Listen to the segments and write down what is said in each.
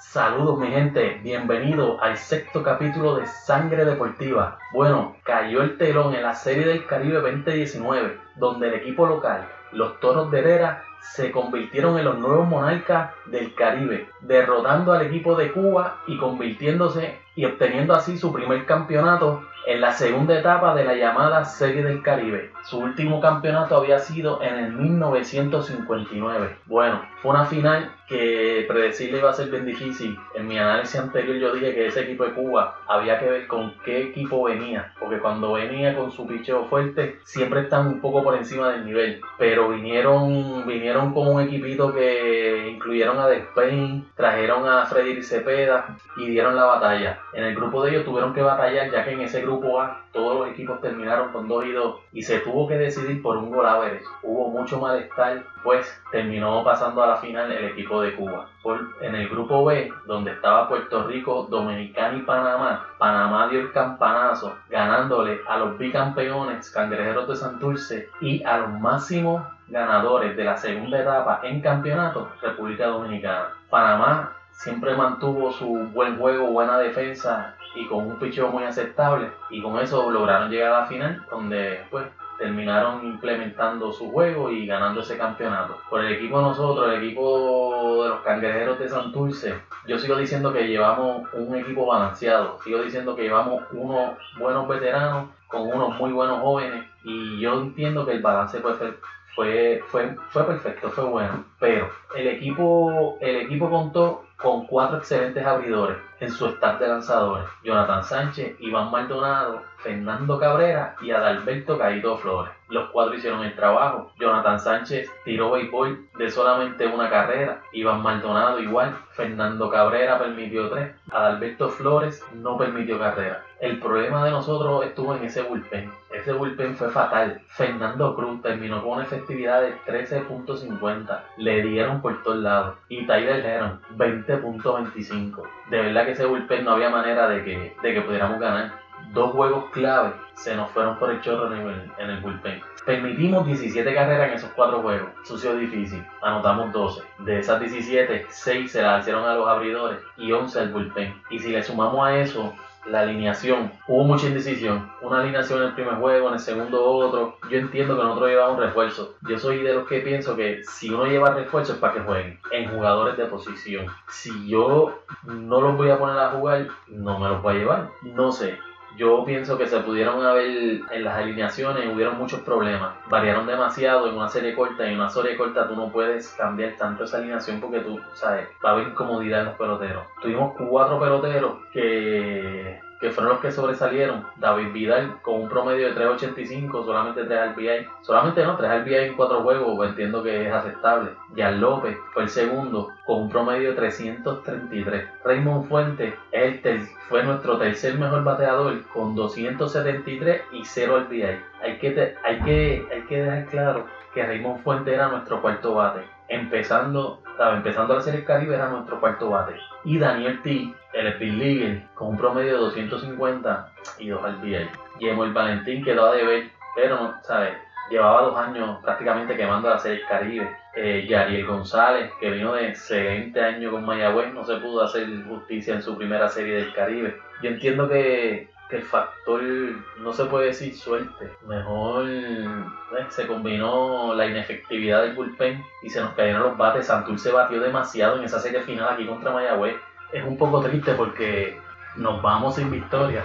Saludos mi gente, bienvenido al sexto capítulo de Sangre Deportiva. Bueno, cayó el telón en la Serie del Caribe 2019, donde el equipo local, los Toros de Herrera, se convirtieron en los nuevos monarcas del Caribe, derrotando al equipo de Cuba y convirtiéndose y obteniendo así su primer campeonato en la segunda etapa de la llamada Serie del Caribe. Su último campeonato había sido en el 1959. Bueno, una final que predecirle iba a ser bien difícil. En mi análisis anterior yo dije que ese equipo de Cuba había que ver con qué equipo venía, porque cuando venía con su picheo fuerte siempre están un poco por encima del nivel, pero vinieron vinieron con un equipito que incluyeron a Despain, trajeron a Freddy Cepeda y dieron la batalla. En el grupo de ellos tuvieron que batallar ya que en ese grupo A todos los equipos terminaron con 2 y 2 y se tuvo que decidir por un gol average. Hubo mucho malestar, pues terminó pasando a la final el equipo de Cuba. En el grupo B, donde estaba Puerto Rico, Dominicana y Panamá, Panamá dio el campanazo, ganándole a los bicampeones cangrejeros de Santurce y a los máximos ganadores de la segunda etapa en campeonato, República Dominicana. Panamá siempre mantuvo su buen juego, buena defensa y con un picheo muy aceptable y con eso lograron llegar a la final donde pues terminaron implementando su juego y ganando ese campeonato. Por el equipo nosotros, el equipo de los cangrejeros de Santurce, yo sigo diciendo que llevamos un equipo balanceado, sigo diciendo que llevamos unos buenos veteranos con unos muy buenos jóvenes y yo entiendo que el balance pues, fue, fue, fue perfecto, fue bueno, pero el equipo, el equipo contó con cuatro excelentes abridores en su staff de lanzadores. Jonathan Sánchez, Iván Maldonado, Fernando Cabrera y Adalberto Caído Flores. Los cuatro hicieron el trabajo. Jonathan Sánchez tiró béisbol de solamente una carrera. Iván Maldonado igual. Fernando Cabrera permitió tres. Adalberto Flores no permitió carrera. El problema de nosotros estuvo en ese bullpen. Ese bullpen fue fatal. Fernando Cruz terminó con una efectividad de 13.50. Le dieron por todos lados. Y Tyler Heron 20.25. De verdad que ese bullpen no había manera de que, de que pudiéramos ganar dos juegos clave se nos fueron por el chorro en el, en el bullpen. Permitimos 17 carreras en esos cuatro juegos. Sucio difícil. Anotamos 12. De esas 17, 6 se las hicieron a los abridores y 11 al bullpen. Y si le sumamos a eso la alineación, hubo mucha indecisión. Una alineación en el primer juego, en el segundo otro. Yo entiendo que nosotros llevamos refuerzo. Yo soy de los que pienso que si uno lleva refuerzo es para que jueguen en jugadores de posición. Si yo no los voy a poner a jugar, no me los voy a llevar. No sé. Yo pienso que se pudieron haber, en las alineaciones hubieron muchos problemas. Variaron demasiado en una serie corta y en una serie corta tú no puedes cambiar tanto esa alineación porque tú, sabes, va a haber incomodidad en los peloteros. Tuvimos cuatro peloteros que que fueron los que sobresalieron. David Vidal con un promedio de 3.85, solamente 3 RBI. Solamente no, 3 RBI en 4 juegos, entiendo que es aceptable. Jan López fue el segundo con un promedio de 333. Raymond Fuentes fue nuestro tercer mejor bateador con 273 y 0 RBI. Hay que, hay, que, hay que dejar claro que Raymond Fuentes era nuestro cuarto bate. Empezando, empezando la serie Caribe era nuestro cuarto bate. Y Daniel T el Speed League con un promedio de 250 y 2 RBI. Y el Valentín quedó a deber, pero, ¿sabes? Llevaba dos años prácticamente quemando la Serie Caribe. Eh, Yariel González, que vino de excelente año con Mayagüez, no se pudo hacer justicia en su primera Serie del Caribe. Yo entiendo que, el factor no se puede decir suerte. Mejor eh, se combinó la inefectividad del bullpen y se nos cayeron los bates. Santur batió demasiado en esa serie final aquí contra Mayagüez es un poco triste porque nos vamos sin victoria,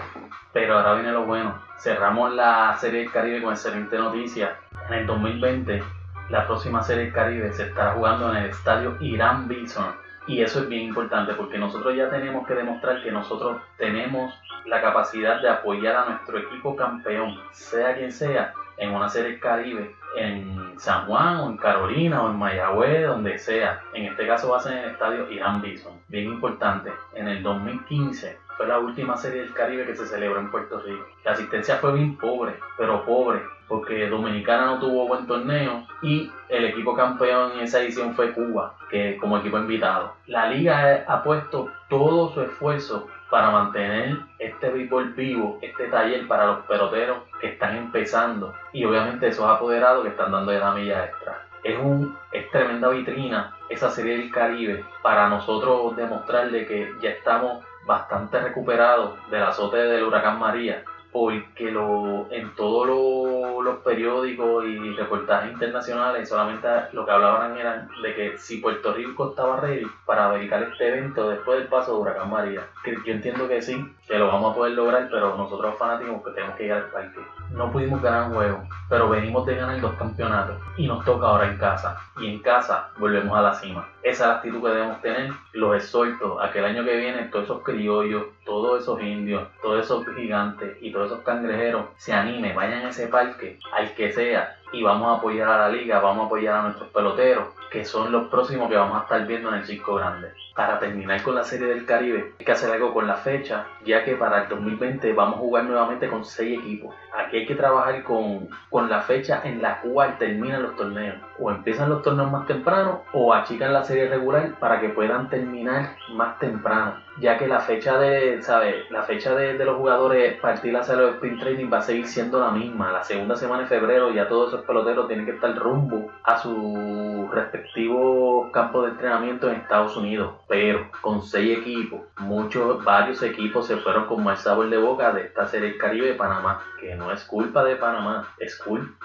pero ahora viene lo bueno. Cerramos la Serie del Caribe con excelente noticia. En el 2020, la próxima Serie del Caribe se estará jugando en el estadio Irán Bison. Y eso es bien importante porque nosotros ya tenemos que demostrar que nosotros tenemos la capacidad de apoyar a nuestro equipo campeón, sea quien sea, en una Serie Caribe en San Juan o en Carolina o en Mayagüez, donde sea. En este caso va a ser en el estadio Irán Bison. Bien importante, en el 2015 fue la última serie del Caribe que se celebró en Puerto Rico. La asistencia fue bien pobre, pero pobre, porque Dominicana no tuvo buen torneo y el equipo campeón en esa edición fue Cuba, que como equipo invitado. La liga ha puesto todo su esfuerzo para mantener este béisbol vivo, este taller para los peloteros que están empezando y obviamente esos apoderados que están dando de la milla extra. es, un, es tremenda vitrina esa serie del Caribe para nosotros demostrarle que ya estamos bastante recuperados del azote del huracán María porque lo, en todos los periódicos y reportajes internacionales solamente lo que hablaban eran de que si Puerto Rico estaba ready para verificar este evento después del paso de Huracán María. Que yo entiendo que sí, que lo vamos a poder lograr, pero nosotros fanáticos que tenemos que ir al parque. No pudimos ganar un juego, pero venimos de ganar dos campeonatos y nos toca ahora en casa. Y en casa volvemos a la cima. Esa es la actitud que debemos tener. Los exhorto a que el año que viene todos esos criollos, todos esos indios, todos esos gigantes y todos esos cangrejeros se animen, vayan a ese parque, al que sea, y vamos a apoyar a la liga, vamos a apoyar a nuestros peloteros, que son los próximos que vamos a estar viendo en el Circo Grande. Para terminar con la Serie del Caribe, hay que hacer algo con la fecha, ya que para el 2020 vamos a jugar nuevamente con 6 equipos. Aquí hay que trabajar con, con la fecha en la cual terminan los torneos. O empiezan los torneos más temprano o achican la serie regular para que puedan terminar más temprano ya que la fecha de, ¿sabe? La fecha de, los jugadores partir hacia los sprint training va a seguir siendo la misma. La segunda semana de febrero ya todos esos peloteros tienen que estar rumbo a sus respectivos campos de entrenamiento en Estados Unidos. Pero con seis equipos, muchos, varios equipos se fueron con más sabor de boca de esta serie del Caribe de Panamá, que no es culpa de Panamá, es,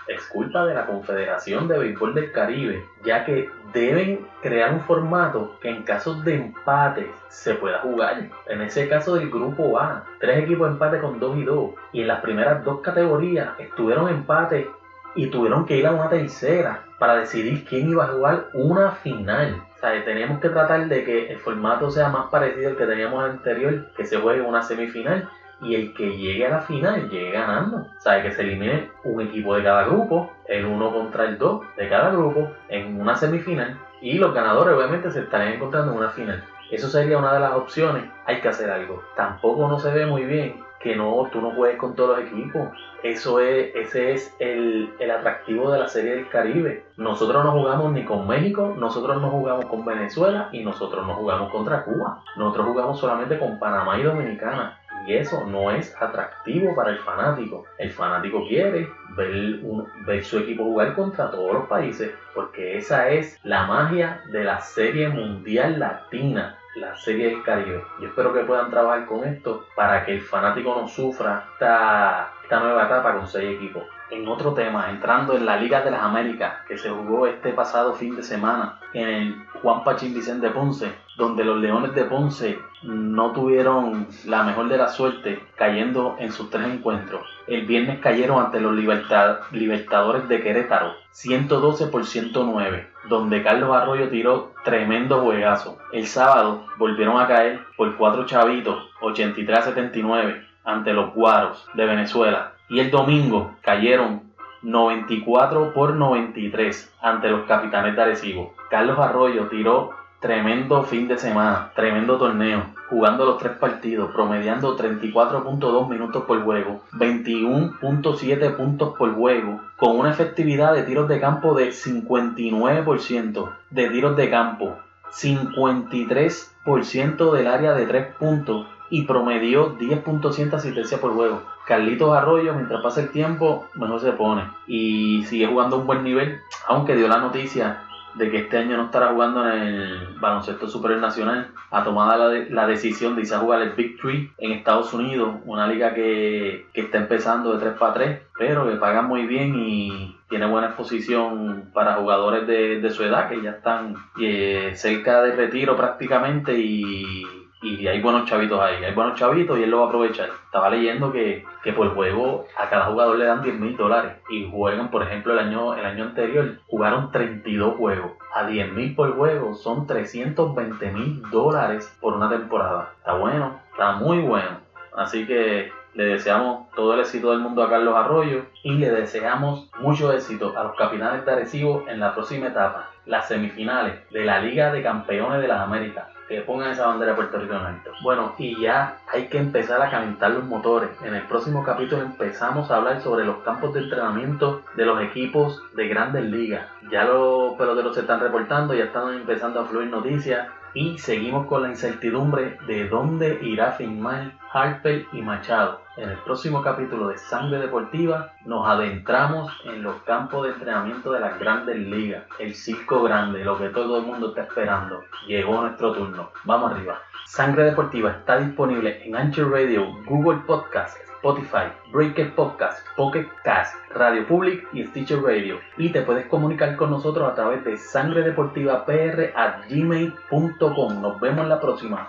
es culpa de la Confederación de Béisbol del Caribe, ya que deben crear un formato que en casos de empate se pueda jugar. En ese caso del grupo A, tres equipos de empate con 2 y 2. Y en las primeras dos categorías estuvieron empate y tuvieron que ir a una tercera para decidir quién iba a jugar una final. O sea, tenemos que tratar de que el formato sea más parecido al que teníamos anterior, que se juegue una semifinal y el que llegue a la final llegue ganando. O sea, que se elimine un equipo de cada grupo, el uno contra el dos de cada grupo en una semifinal y los ganadores obviamente se estarían encontrando en una final. Eso sería una de las opciones. Hay que hacer algo. Tampoco no se ve muy bien que no, tú no juegues con todos los equipos. Eso es, ese es el, el, atractivo de la Serie del Caribe. Nosotros no jugamos ni con México, nosotros no jugamos con Venezuela y nosotros no jugamos contra Cuba. Nosotros jugamos solamente con Panamá y Dominicana. Y eso no es atractivo para el fanático. El fanático quiere ver, ver su equipo jugar contra todos los países, porque esa es la magia de la Serie Mundial Latina la Serie del Caribe. Yo espero que puedan trabajar con esto para que el fanático no sufra esta, esta nueva etapa con seis equipos. En otro tema, entrando en la Liga de las Américas, que se jugó este pasado fin de semana en el Juan Pachín Vicente Ponce, donde los Leones de Ponce no tuvieron la mejor de la suerte cayendo en sus tres encuentros. El viernes cayeron ante los Libertadores de Querétaro, 112 por 109, donde Carlos Arroyo tiró tremendo juegazo. El sábado volvieron a caer por cuatro chavitos, 83 a 79, ante los Guaros de Venezuela. Y el domingo cayeron 94 por 93 ante los Capitanes de Arecibo. Carlos Arroyo tiró Tremendo fin de semana, tremendo torneo, jugando los tres partidos, promediando 34.2 minutos por juego, 21.7 puntos por juego, con una efectividad de tiros de campo de 59% de tiros de campo, 53% del área de 3 puntos y promedió 10.100 asistencia por juego. Carlitos Arroyo, mientras pasa el tiempo, mejor se pone y sigue jugando a un buen nivel, aunque dio la noticia de que este año no estará jugando en el baloncesto superior nacional, ha tomado la, decisión de irse a jugar el Big Three en Estados Unidos, una liga que, está empezando de 3 para 3, pero que paga muy bien y tiene buena exposición para jugadores de, su edad que ya están eh, cerca de retiro prácticamente y y hay buenos chavitos ahí, hay buenos chavitos y él lo va a aprovechar. Estaba leyendo que, que por juego a cada jugador le dan 10 mil dólares y juegan, por ejemplo, el año, el año anterior jugaron 32 juegos. A 10 mil por juego son 320 mil dólares por una temporada. Está bueno, está muy bueno. Así que le deseamos todo el éxito del mundo a Carlos Arroyo y le deseamos mucho éxito a los capitanes de Arecibo en la próxima etapa, las semifinales de la Liga de Campeones de las Américas que pongan esa bandera de Puerto Rico en alto. Bueno, y ya hay que empezar a calentar los motores. En el próximo capítulo empezamos a hablar sobre los campos de entrenamiento de los equipos de grandes ligas. Ya los peloteros se están reportando, ya están empezando a fluir noticias y seguimos con la incertidumbre de dónde irá a firmar Harper y Machado. En el próximo capítulo de Sangre Deportiva nos adentramos en los campos de entrenamiento de las grandes ligas, el circo grande, lo que todo el mundo está esperando. Llegó nuestro turno. Vamos arriba. Sangre Deportiva está disponible en Anchor Radio, Google Podcasts, Spotify, Breaker Podcast, Pocket Cast, Radio Public y Stitcher Radio. Y te puedes comunicar con nosotros a través de sangredeportivapr at gmail.com. Nos vemos la próxima.